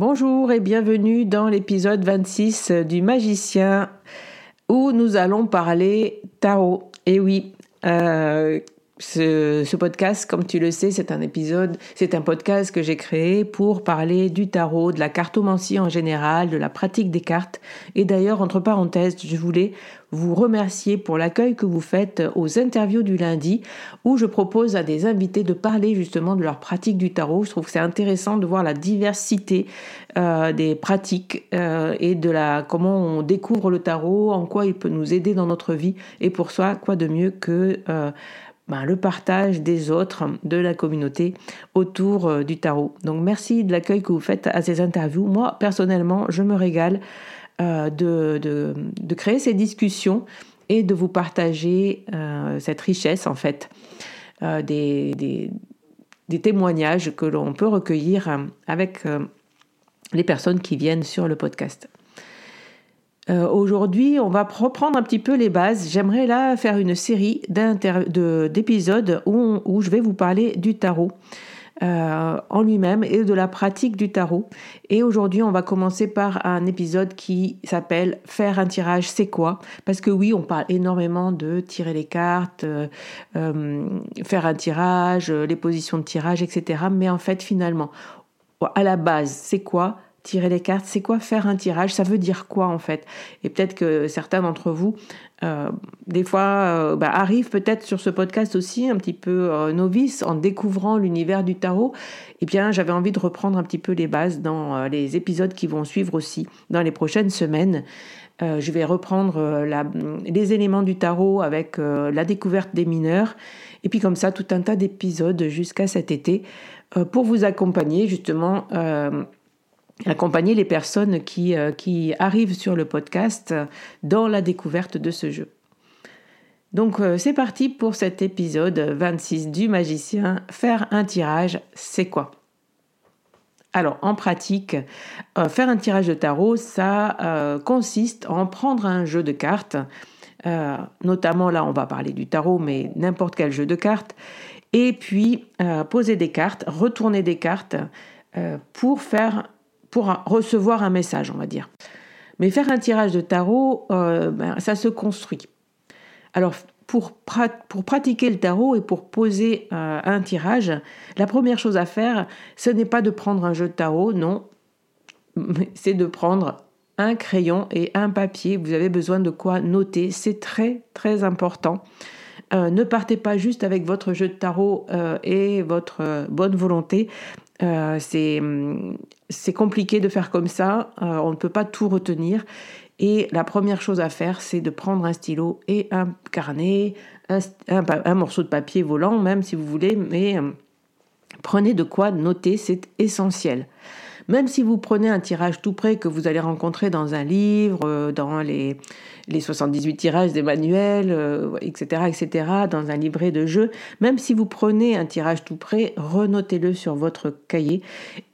Bonjour et bienvenue dans l'épisode 26 du Magicien où nous allons parler tarot. Et oui, euh, ce, podcast, comme tu le sais, c'est un épisode, c'est un podcast que j'ai créé pour parler du tarot, de la cartomancie en général, de la pratique des cartes. Et d'ailleurs, entre parenthèses, je voulais vous remercier pour l'accueil que vous faites aux interviews du lundi, où je propose à des invités de parler justement de leur pratique du tarot. Je trouve que c'est intéressant de voir la diversité euh, des pratiques euh, et de la comment on découvre le tarot, en quoi il peut nous aider dans notre vie. Et pour soi, quoi de mieux que euh, ben, le partage des autres, de la communauté autour euh, du tarot. Donc merci de l'accueil que vous faites à ces interviews. Moi, personnellement, je me régale euh, de, de, créer ces discussions et de vous partager euh, cette richesse, en fait, des, des, des, témoignages que l'on peut recueillir avec les personnes qui viennent sur le podcast. Euh, aujourd'hui, on va reprendre un petit peu les bases. J'aimerais là faire une série d'épisodes où, je vais vous parler du tarot. Euh, en lui-même et de la pratique du tarot. Et aujourd'hui, on va commencer par un épisode qui s'appelle Faire un tirage, c'est quoi? Parce que oui, on parle énormément de tirer les cartes, euh, faire un tirage, les positions de tirage, etc. Mais en fait, finalement, à la base, c'est quoi? Tirer les cartes, c'est quoi faire un tirage? Ça veut dire quoi en fait? Et peut-être que certains d'entre vous, euh, des fois, euh, bah, arrivent peut-être sur ce podcast aussi un petit peu euh, novice en découvrant l'univers du tarot. Eh bien, j'avais envie de reprendre un petit peu les bases dans les épisodes qui vont suivre aussi dans les prochaines semaines. je vais reprendre les éléments du tarot avec la découverte des mineurs. Et puis comme ça, tout un tas d'épisodes jusqu'à cet été pour vous accompagner justement accompagner les personnes qui, euh, qui arrivent sur le podcast dans la découverte de ce jeu. Donc euh, c'est parti pour cet épisode 26 du magicien. Faire un tirage, c'est quoi? Alors, en pratique, euh, faire un tirage de tarot, ça consiste en prendre un jeu de cartes, notamment là, on va parler du tarot, mais n'importe quel jeu de cartes, et puis poser des cartes, retourner des cartes pour faire pour recevoir un message, on va dire. Mais faire un tirage de tarot, euh, ben, ça se construit. Alors, pour, pratiquer le tarot et pour poser euh, un tirage, la première chose à faire, ce n'est pas de prendre un jeu de tarot, non, c'est de prendre un crayon et un papier. Vous avez besoin de quoi noter, c'est très très important. Euh, ne partez pas juste avec votre jeu de tarot et votre bonne volonté. C'est compliqué de faire comme ça, euh, on ne peut pas tout retenir. Et la première chose à faire, c'est de prendre un stylo et un carnet, un, morceau de papier volant, même si vous voulez, mais euh, prenez de quoi noter, c'est essentiel. Même si vous prenez un tirage tout près que vous allez rencontrer dans un livre, euh, dans les, les 78 tirages des manuels, etc., etc., dans un livret de jeux, même si vous prenez un tirage tout près, renotez-le sur votre cahier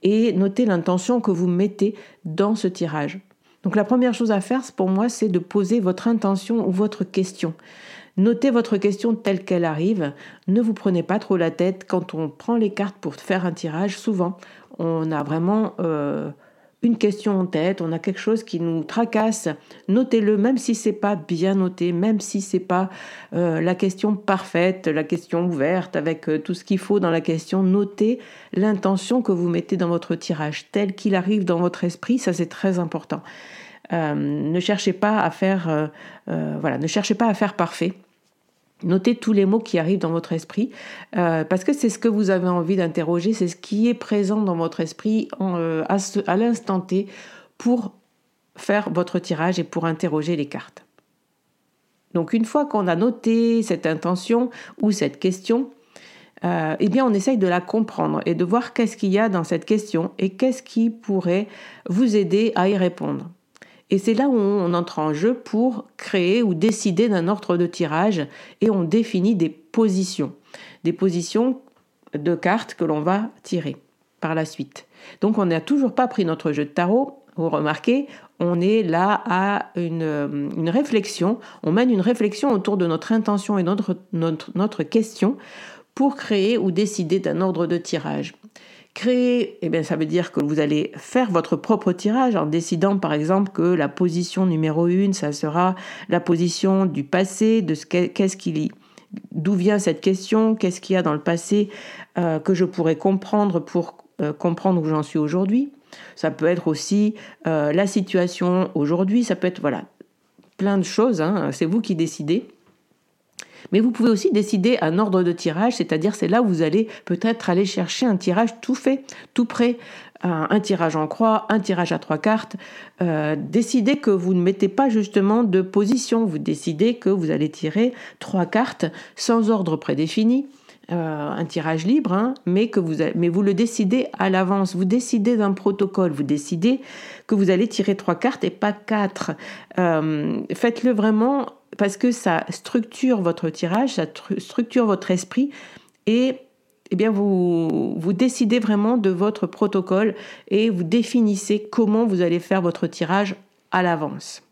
et notez l'intention que vous mettez dans ce tirage. Donc la première chose à faire pour moi, c'est de poser votre intention ou votre question. Notez votre question telle qu'elle arrive. Ne vous prenez pas trop la tête quand on prend les cartes pour faire un tirage. Souvent, on a vraiment euh, une question en tête, on a quelque chose qui nous tracasse. Notez-le, même si c'est pas bien noté, même si c'est pas euh, la question parfaite, la question ouverte avec euh, tout ce qu'il faut dans la question. Notez l'intention que vous mettez dans votre tirage, tel qu'il arrive dans votre esprit. Ça, c'est très important. ne cherchez pas à faire, voilà, ne cherchez pas à faire parfait. Notez tous les mots qui arrivent dans votre esprit, euh, parce que c'est ce que vous avez envie d'interroger, c'est ce qui est présent dans votre esprit euh, à, l'instant T pour faire votre tirage et pour interroger les cartes. Donc une fois qu'on a noté cette intention ou cette question, euh, eh bien on essaye de la comprendre et de voir qu'est-ce qu'il y a dans cette question et qu'est-ce qui pourrait vous aider à y répondre. Et c'est là où on entre en jeu pour créer ou décider d'un ordre de tirage et on définit des positions, des positions de cartes que l'on va tirer par la suite. Donc on n'a toujours pas pris notre jeu de tarot. Vous remarquez, on est là à une, réflexion, on mène une réflexion autour de notre intention et notre, notre question pour créer ou décider d'un ordre de tirage. Créer, eh bien, ça veut dire que vous allez faire votre propre tirage en décidant par exemple que la position numéro 1, ça sera la position du passé, de ce qu'est-ce qu'il d'où vient cette question, qu'est-ce qu'il y a dans le passé euh, que je pourrais comprendre pour euh, comprendre où j'en suis aujourd'hui. Ça peut être aussi euh, la situation aujourd'hui, ça peut être voilà plein de choses, hein. c'est vous qui décidez. Mais vous pouvez aussi décider un ordre de tirage, c'est-à-dire c'est là où vous allez peut-être aller chercher un tirage tout fait, tout prêt, un, tirage en croix, un tirage à trois cartes. Euh, décidez que vous ne mettez pas justement de position, vous décidez que vous allez tirer trois cartes sans ordre prédéfini. Euh, un tirage libre, hein, mais, que vous, le décidez à l'avance. Vous décidez d'un protocole. Vous décidez que vous allez tirer trois cartes et pas quatre. Euh, faites-le vraiment parce que ça structure votre tirage, ça structure votre esprit et eh bien vous, vous décidez vraiment de votre protocole et vous définissez comment vous allez faire votre tirage à l'avance.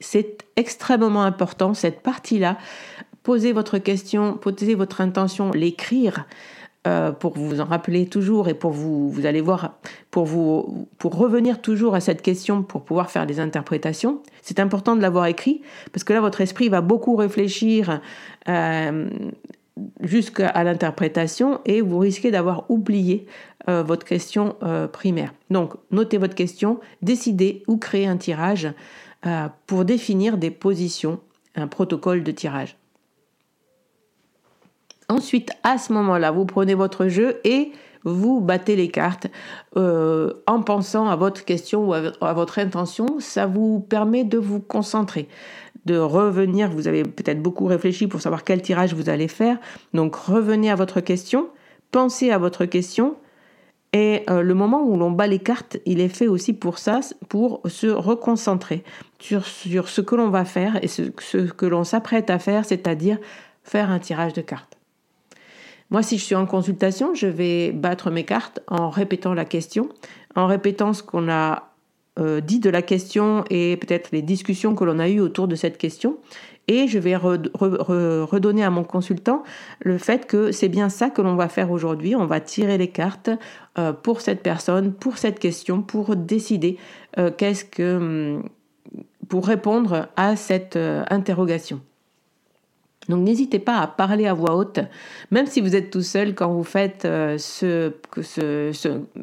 C'est extrêmement important cette partie-là. Posez votre question, posez votre intention, l'écrire. Euh, pour vous en rappeler toujours et pour vous, vous allez voir, pour vous, pour revenir toujours à cette question pour pouvoir faire des interprétations. C'est important de l'avoir écrit parce que là, votre esprit va beaucoup réfléchir euh, jusqu'à l'interprétation et vous risquez d'avoir oublié euh, votre question primaire. Donc, notez votre question, décidez ou créez un tirage pour définir des positions, un protocole de tirage. Ensuite, à ce moment-là, vous prenez votre jeu et vous battez les cartes euh, en pensant à votre question ou à votre intention. Ça vous permet de vous concentrer, de revenir. Vous avez peut-être beaucoup réfléchi pour savoir quel tirage vous allez faire. Donc revenez à votre question, pensez à votre question. Et euh, le moment où l'on bat les cartes, il est fait aussi pour ça, pour se reconcentrer sur, ce que l'on va faire et ce que l'on s'apprête à faire, c'est-à-dire faire un tirage de cartes. Moi, si je suis en consultation, je vais battre mes cartes en répétant la question, en répétant ce qu'on a euh, dit de la question et peut-être les discussions que l'on a eues autour de cette question. Et je vais redonner à mon consultant le fait que c'est bien ça que l'on va faire aujourd'hui. On va tirer les cartes euh, pour cette personne, pour cette question, pour décider euh, qu'est-ce que. Hum, pour répondre à cette interrogation. Donc n'hésitez pas à parler à voix haute, même si vous êtes tout seul quand vous faites euh, ce, ce,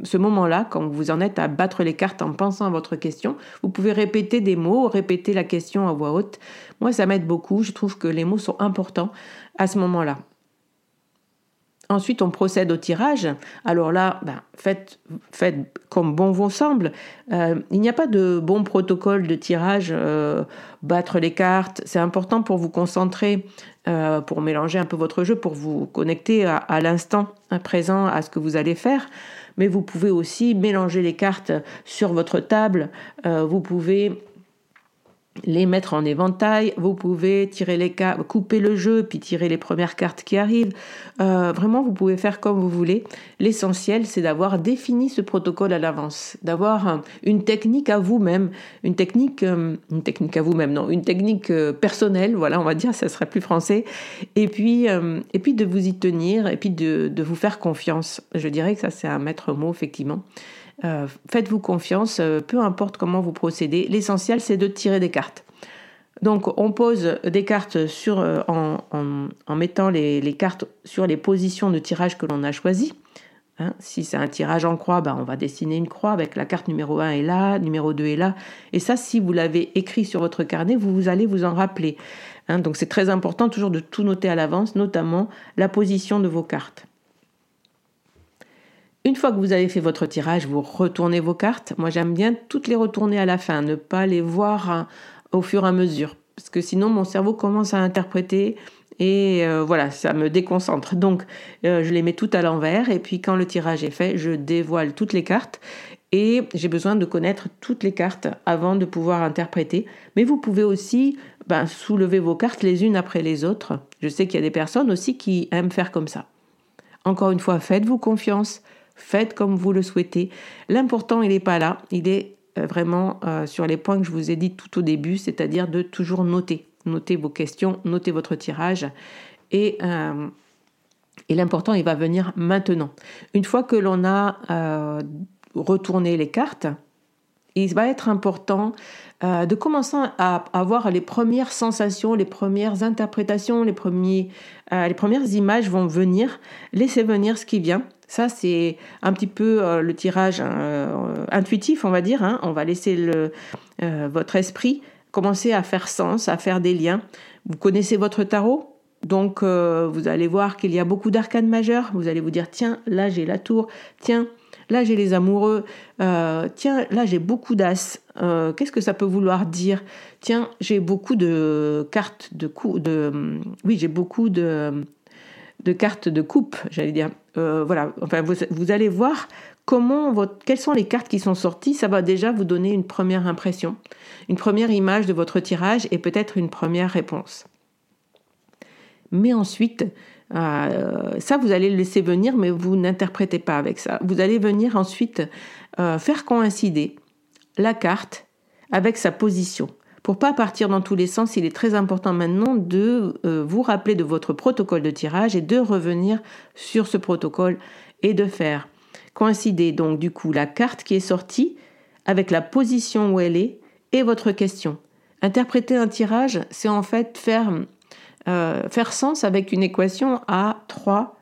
ce, moment-là, quand vous en êtes à battre les cartes en pensant à votre question. Vous pouvez répéter des mots, répéter la question à voix haute. Moi, ça m'aide beaucoup. Je trouve que les mots sont importants à ce moment-là. Ensuite, on procède au tirage. Alors là, ben, faites, comme bon vous semble. Euh, il n'y a pas de bon protocole de tirage, euh, battre les cartes. C'est important pour vous concentrer, euh, pour mélanger un peu votre jeu, pour vous connecter à, à l'instant présent, à ce que vous allez faire. Mais vous pouvez aussi mélanger les cartes sur votre table. vous pouvez les mettre en éventail, vous pouvez tirer les cartes, couper le jeu, puis tirer les premières cartes qui arrivent. Euh, vraiment, vous pouvez faire comme vous voulez. L'essentiel, c'est d'avoir défini ce protocole à l'avance, d'avoir une technique à vous-même, une technique, euh, une technique à vous-même, non, une technique euh, personnelle, voilà, on va dire, ça serait plus français. Et puis, et puis de vous y tenir, et puis de, de vous faire confiance. Je dirais que ça, c'est un maître mot, effectivement. Euh, faites-vous confiance, euh, peu importe comment vous procédez. L'essentiel, c'est de tirer des cartes. Donc, on pose des cartes sur, euh, en, mettant les, cartes sur les positions de tirage que l'on a choisies. Hein, si c'est un tirage en croix, ben, on va dessiner une croix avec la carte numéro 1 est là, numéro 2 est là. Et ça, si vous l'avez écrit sur votre carnet, vous, allez vous en rappeler. Hein, donc, c'est très important toujours de tout noter à l'avance, notamment la position de vos cartes. Une fois que vous avez fait votre tirage, vous retournez vos cartes. Moi, j'aime bien toutes les retourner à la fin, ne pas les voir hein, au fur et à mesure. Parce que sinon, mon cerveau commence à interpréter et euh, voilà, ça me déconcentre. Donc, euh, je les mets toutes à l'envers et puis quand le tirage est fait, je dévoile toutes les cartes et j'ai besoin de connaître toutes les cartes avant de pouvoir interpréter. Mais vous pouvez aussi ben, soulever vos cartes les unes après les autres. Je sais qu'il y a des personnes aussi qui aiment faire comme ça. Encore une fois, faites-vous confiance. Faites comme vous le souhaitez. L'important, il n'est pas là. Il est euh, vraiment euh, sur les points que je vous ai dit tout au début, c'est-à-dire de toujours noter. Noter vos questions, noter votre tirage. Et, euh, et l'important, il va venir maintenant. Une fois que l'on a retourné les cartes, il va être important de commencer à avoir les premières sensations, les premières interprétations, les, premiers, les premières images vont venir. Laissez venir ce qui vient. Ça, c'est un petit peu euh, le tirage euh, intuitif, on va dire. Hein. On va laisser euh, votre esprit commencer à faire sens, à faire des liens. Vous connaissez votre tarot, donc vous allez voir qu'il y a beaucoup d'arcanes majeures. Vous allez vous dire, tiens, là j'ai la tour, tiens, là j'ai les amoureux, tiens, là j'ai beaucoup d'as. Qu'est-ce que ça peut vouloir dire? Tiens, j'ai beaucoup de cartes de coups, de, oui, j'ai beaucoup de de cartes de coupe, j'allais dire. Euh, voilà, enfin, vous, allez voir comment votre, quelles sont les cartes qui sont sorties. Ça va déjà vous donner une première impression, une première image de votre tirage et peut-être une première réponse. Mais ensuite, euh, ça, vous allez le laisser venir, mais vous n'interprétez pas avec ça. Vous allez venir ensuite euh, faire coïncider la carte avec sa position. Pour pas partir dans tous les sens, il est très important maintenant de euh, vous rappeler de votre protocole de tirage et de revenir sur ce protocole et de faire coïncider donc du coup la carte qui est sortie avec la position où elle est et votre question. Interpréter un tirage, c'est en fait faire, euh, sens avec une équation à trois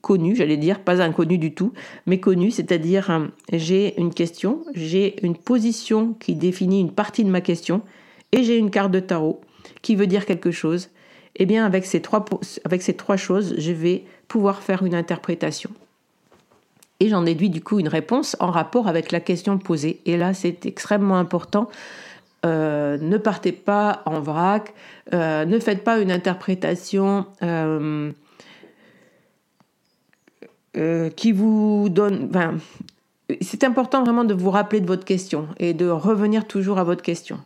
connu, j'allais dire, pas inconnu du tout, mais connu, c'est-à-dire euh, j'ai une question, j'ai une position qui définit une partie de ma question, et j'ai une carte de tarot qui veut dire quelque chose, eh bien avec ces trois, avec ces trois choses, je vais pouvoir faire une interprétation. Et j'en déduis du coup une réponse en rapport avec la question posée. Et là, c'est extrêmement important. Euh, ne partez pas en vrac, euh, ne faites pas une interprétation euh, qui vous donne... c'est important vraiment de vous rappeler de votre question et de revenir toujours à votre question.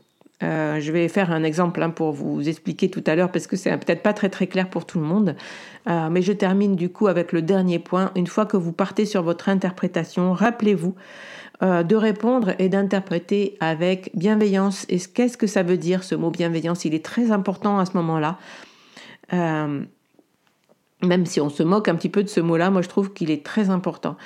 Euh, je vais faire un exemple hein, pour vous expliquer tout à l'heure parce que c'est peut-être pas très très clair pour tout le monde. Euh, mais je termine du coup avec le dernier point. Une fois que vous partez sur votre interprétation, rappelez-vous euh, de répondre et d'interpréter avec bienveillance. Et qu'est-ce que ça veut dire ce mot bienveillance? Il est très important à ce moment-là. même si on se moque un petit peu de ce mot-là, moi je trouve qu'il est très important.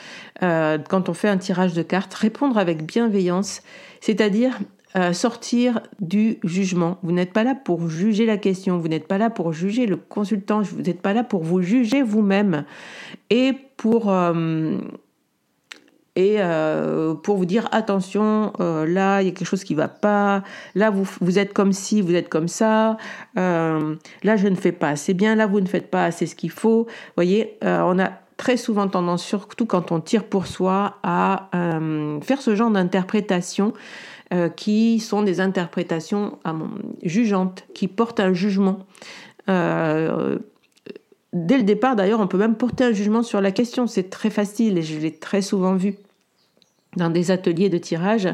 quand on fait un tirage de cartes, répondre avec bienveillance, c'est-à-dire euh, sortir du jugement. Vous n'êtes pas là pour juger la question, vous n'êtes pas là pour juger le consultant, vous n'êtes pas là pour vous juger vous-même. Et pour euh, et euh, pour vous dire attention, là il y a quelque chose qui va pas, là vous, vous êtes comme ci, vous êtes comme ça, là je ne fais pas assez bien, là vous ne faites pas assez ce qu'il faut. Vous voyez, on a très souvent tendance, surtout quand on tire pour soi, à faire ce genre d'interprétation qui sont des interprétations jugeantes, qui portent un jugement. dès le départ, d'ailleurs, on peut même porter un jugement sur la question. C'est très facile et je l'ai très souvent vu dans des ateliers de tirage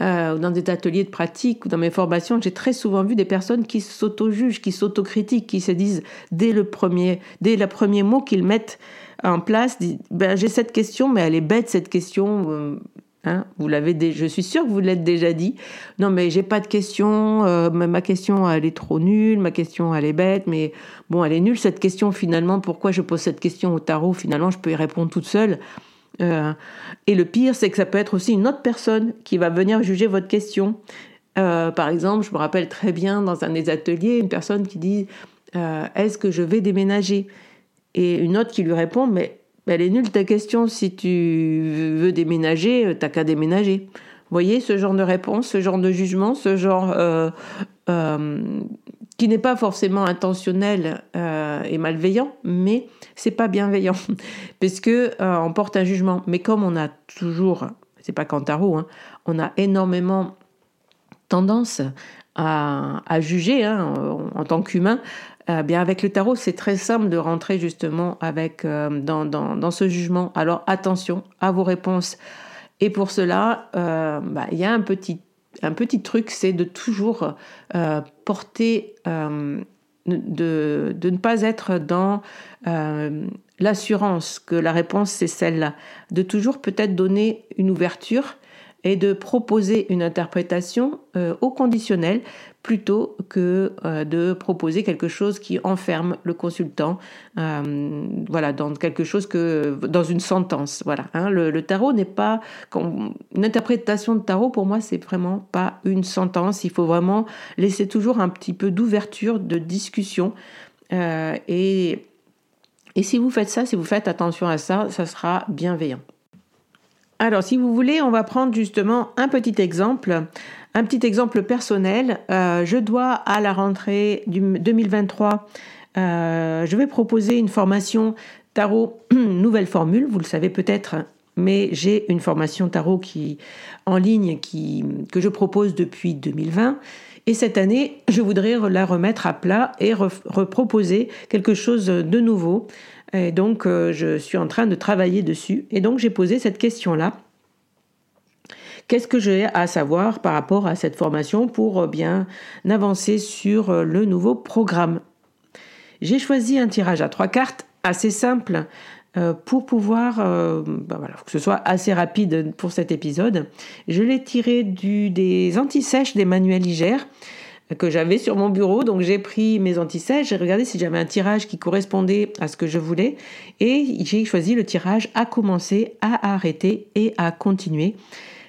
euh, dans des ateliers de pratique ou dans mes formations, j'ai très souvent vu des personnes qui s'auto-jugent, qui s'autocritiquent, qui se disent dès le premier, dès le premier mot qu'ils mettent en place, ben, j'ai cette question, mais elle est bête cette question. Hein, vous l'avez, je suis sûre que vous l'êtes déjà dit. Non, mais j'ai pas de question. Euh, ma question, elle est trop nulle. Ma question, elle est bête. Mais bon, elle est nulle cette question finalement. Pourquoi je pose cette question au tarot? Finalement, je peux y répondre toute seule. Euh, et le pire, c'est que ça peut être aussi une autre personne qui va venir juger votre question. Euh, par exemple, je me rappelle très bien dans un des ateliers, une personne qui dit Est-ce que je vais déménager? Et une autre qui lui répond Mais elle est nulle ta question, si tu veux déménager, t'as qu'à déménager. Vous voyez ce genre de réponse, ce genre de jugement, ce genre qui n'est pas forcément intentionnel euh, et malveillant, mais c'est pas bienveillant, parce que euh, on porte un jugement. Mais comme on a toujours, c'est pas qu'en tarot, hein, on a énormément tendance à, juger hein, en, tant qu'humain. Euh, bien avec le tarot, c'est très simple de rentrer justement avec dans, dans, ce jugement. Alors attention à vos réponses. Et pour cela, bah, il y a un petit un petit truc, c'est de toujours euh, porter, euh, de, ne pas être dans euh, l'assurance que la réponse c'est celle-là, de toujours peut-être donner une ouverture et de proposer une interprétation au conditionnel plutôt que euh, de proposer quelque chose qui enferme le consultant euh, voilà dans quelque chose que dans une sentence voilà hein. le, tarot n'est pas une interprétation de tarot pour moi c'est vraiment pas une sentence. Il faut vraiment laisser toujours un petit peu d'ouverture de discussion euh, et et si vous faites ça si vous faites attention à ça ça sera bienveillant. Alors si vous voulez on va prendre justement un petit exemple un petit exemple personnel, euh, je dois à la rentrée du 2023, euh, je vais proposer une formation tarot nouvelle formule, vous le savez peut-être, mais j'ai une formation tarot qui en ligne que je propose depuis 2020. Et cette année, je voudrais la remettre à plat et reproposer quelque chose de nouveau. Et donc, euh, je suis en train de travailler dessus. Et donc, j'ai posé cette question-là. Qu'est-ce que j'ai à savoir par rapport à cette formation pour euh, bien avancer sur euh, le nouveau programme? J'ai choisi un tirage à trois cartes assez simple euh, pour pouvoir, bah voilà, que ce soit assez rapide pour cet épisode. Je l'ai tiré du, des antisèches d'Emmanuel Iger que j'avais sur mon bureau. Donc j'ai pris mes antisèches, j'ai regardé si j'avais un tirage qui correspondait à ce que je voulais et j'ai choisi le tirage à commencer, à arrêter et à continuer.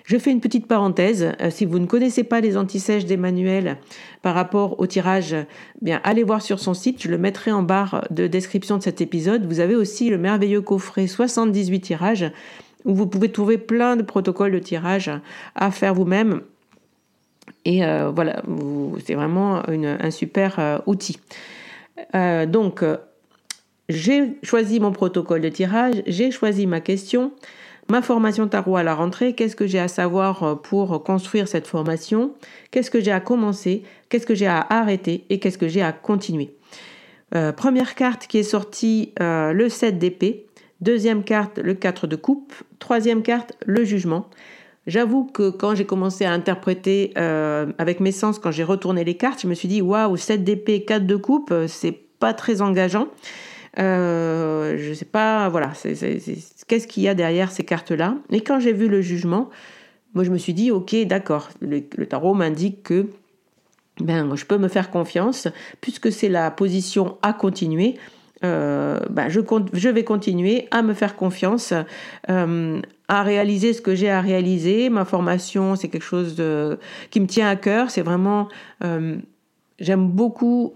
Je fais une petite parenthèse. Euh, si vous ne connaissez pas les antisèches d'Emmanuel par rapport au tirage, bien allez voir sur son site. Je le mettrai en barre de description de cet épisode. Vous avez aussi le merveilleux coffret 78 tirages où vous pouvez trouver plein de protocoles de tirage à faire vous-même. Et euh, voilà, c'est vraiment un super euh, outil. donc, j'ai choisi mon protocole de tirage, j'ai choisi ma question. Ma formation tarot à la rentrée, qu'est-ce que j'ai à savoir euh, pour construire cette formation? Qu'est-ce que j'ai à commencer? Qu'est-ce que j'ai à arrêter? Et qu'est-ce que j'ai à continuer? Euh, Première carte qui est sortie, euh, le 7 d'épée. Deuxième carte, le 4 de coupe. Troisième carte, le jugement. J'avoue que quand j'ai commencé à interpréter avec mes sens, quand j'ai retourné les cartes, je me suis dit waouh, 7 d'épée, 4 de coupe, c'est pas très engageant. Euh, je sais pas, voilà, qu'est-ce qu'il y a derrière ces cartes-là? Et quand j'ai vu le jugement, moi je me suis dit, ok, d'accord, le, tarot m'indique que ben, je peux me faire confiance, puisque c'est la position à continuer. Euh, ben, je, je, vais continuer à me faire confiance, euh, à réaliser ce que j'ai à réaliser. Ma formation, c'est quelque chose qui me tient à cœur. C'est vraiment, j'aime beaucoup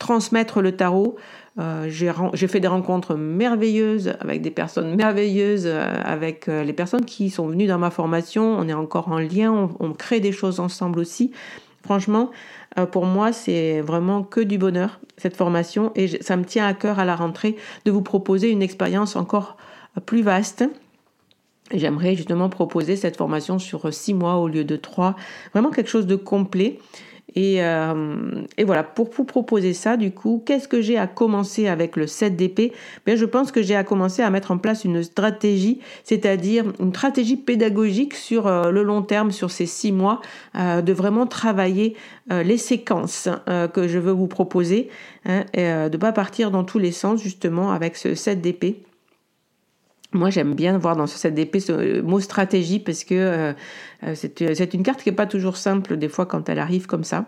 transmettre le tarot. Euh, j'ai fait des rencontres merveilleuses avec des personnes merveilleuses, euh, avec euh, les personnes qui sont venues dans ma formation. On est encore en lien, on, crée des choses ensemble aussi. Franchement, pour moi, c'est vraiment que du bonheur, cette formation, et ça me tient à cœur à la rentrée de vous proposer une expérience encore plus vaste. J'aimerais justement proposer cette formation sur six mois au lieu de trois, vraiment quelque chose de complet. Et, euh, et, voilà, pour vous proposer ça, du coup, qu'est-ce que j'ai à commencer avec le 7DP Bien, Je pense que j'ai à commencer à mettre en place une stratégie, c'est-à-dire une stratégie pédagogique sur euh, le long terme, sur ces six mois, euh, de vraiment travailler les séquences que je veux vous proposer, hein, de ne pas partir dans tous les sens, justement, avec ce 7DP. Moi, j'aime bien voir dans ce set d'épée ce mot stratégie parce que euh, euh, c'est une carte qui n'est pas toujours simple des fois quand elle arrive comme ça.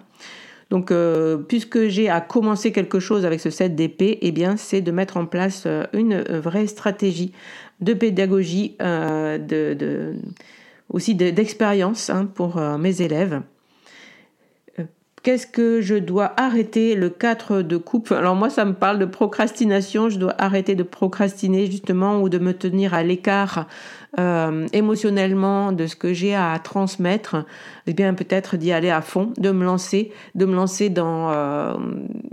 Donc, euh, puisque j'ai à commencer quelque chose avec ce set d'épée, eh bien, c'est de mettre en place une vraie stratégie de pédagogie, de, aussi d'expérience hein, pour mes élèves. Qu'est-ce que je dois arrêter le 4 de coupe? Alors moi, ça me parle de procrastination. Je dois arrêter de procrastiner justement ou de me tenir à l'écart euh, émotionnellement de ce que j'ai à transmettre. Eh bien, peut-être d'y aller à fond, de me lancer, de me lancer dans euh,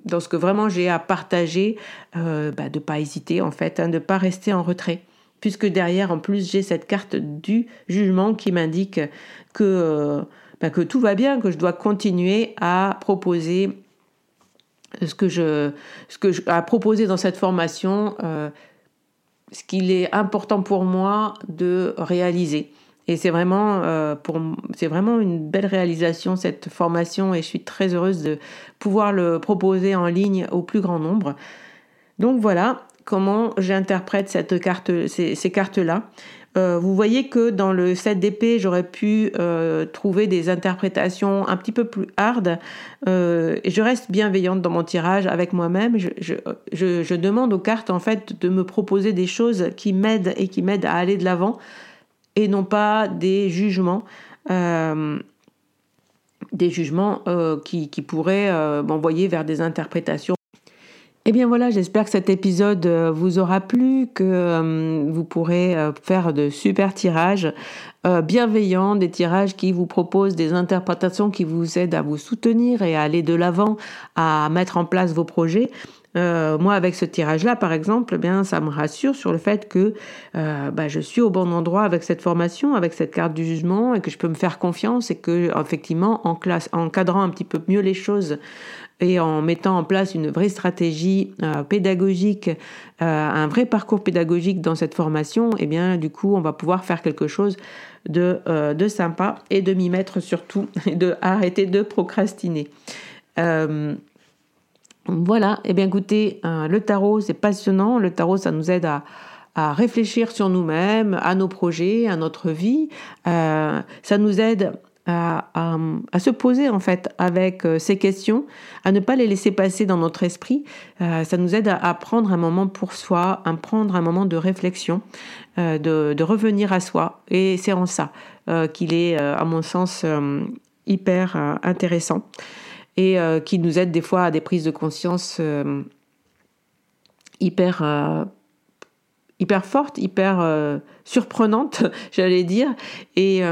dans ce que vraiment j'ai à partager, euh, bah, de pas hésiter en fait, hein, de pas rester en retrait puisque derrière, en plus, j'ai cette carte du jugement qui m'indique que euh, ben, que tout va bien, que je dois continuer à proposer ce que je, ce que je, à proposer dans cette formation, euh, ce qu'il est important pour moi de réaliser. Et c'est vraiment, euh, pour, c'est vraiment une belle réalisation cette formation et je suis très heureuse de pouvoir le proposer en ligne au plus grand nombre. Donc voilà comment j'interprète cette carte, ces, ces cartes-là. Euh, vous voyez que dans le set d'épée, j'aurais pu euh, trouver des interprétations un petit peu plus hard. Euh, je reste bienveillante dans mon tirage avec moi-même. Je, demande aux cartes en fait de me proposer des choses qui m'aident et qui m'aident à aller de l'avant et non pas des jugements. des jugements qui, pourraient m'envoyer vers des interprétations eh bien voilà, j'espère que cet épisode euh, vous aura plu, que euh, vous pourrez euh, faire de super tirages bienveillants, des tirages qui vous proposent des interprétations qui vous aident à vous soutenir et à aller de l'avant, à mettre en place vos projets. moi, avec ce tirage-là, par exemple, eh bien, ça me rassure sur le fait que bah, je suis au bon endroit avec cette formation, avec cette carte du jugement, et que je peux me faire confiance et que, effectivement, en classe, en encadrant un petit peu mieux les choses, et en mettant en place une vraie stratégie euh, pédagogique, euh, un vrai parcours pédagogique dans cette formation, eh bien du coup on va pouvoir faire quelque chose de, euh, de sympa et de m'y mettre surtout et de arrêter de procrastiner. voilà, eh bien écoutez, le tarot c'est passionnant, le tarot ça nous aide à, à réfléchir sur nous-mêmes, à nos projets, à notre vie. ça nous aide à, se poser en fait avec euh, ces questions, à ne pas les laisser passer dans notre esprit. Euh, ça nous aide à, prendre un moment pour soi, à prendre un moment de réflexion, euh, de, revenir à soi. Et c'est en ça qu'il est, à mon sens, hyper intéressant et qui nous aide des fois à des prises de conscience hyper hyper fortes, hyper surprenantes, j'allais dire, et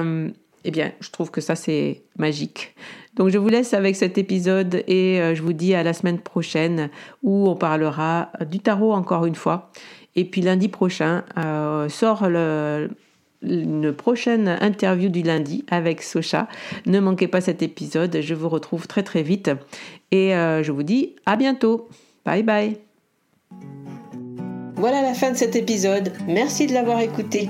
eh bien, je trouve que ça, c'est magique. Donc, je vous laisse avec cet épisode et euh, je vous dis à la semaine prochaine où on parlera du tarot encore une fois. Et puis, lundi prochain, euh, sort une prochaine interview du lundi avec Socha. Ne manquez pas cet épisode. Je vous retrouve très, très vite. Et euh, je vous dis à bientôt. Bye bye. Voilà la fin de cet épisode. Merci de l'avoir écouté.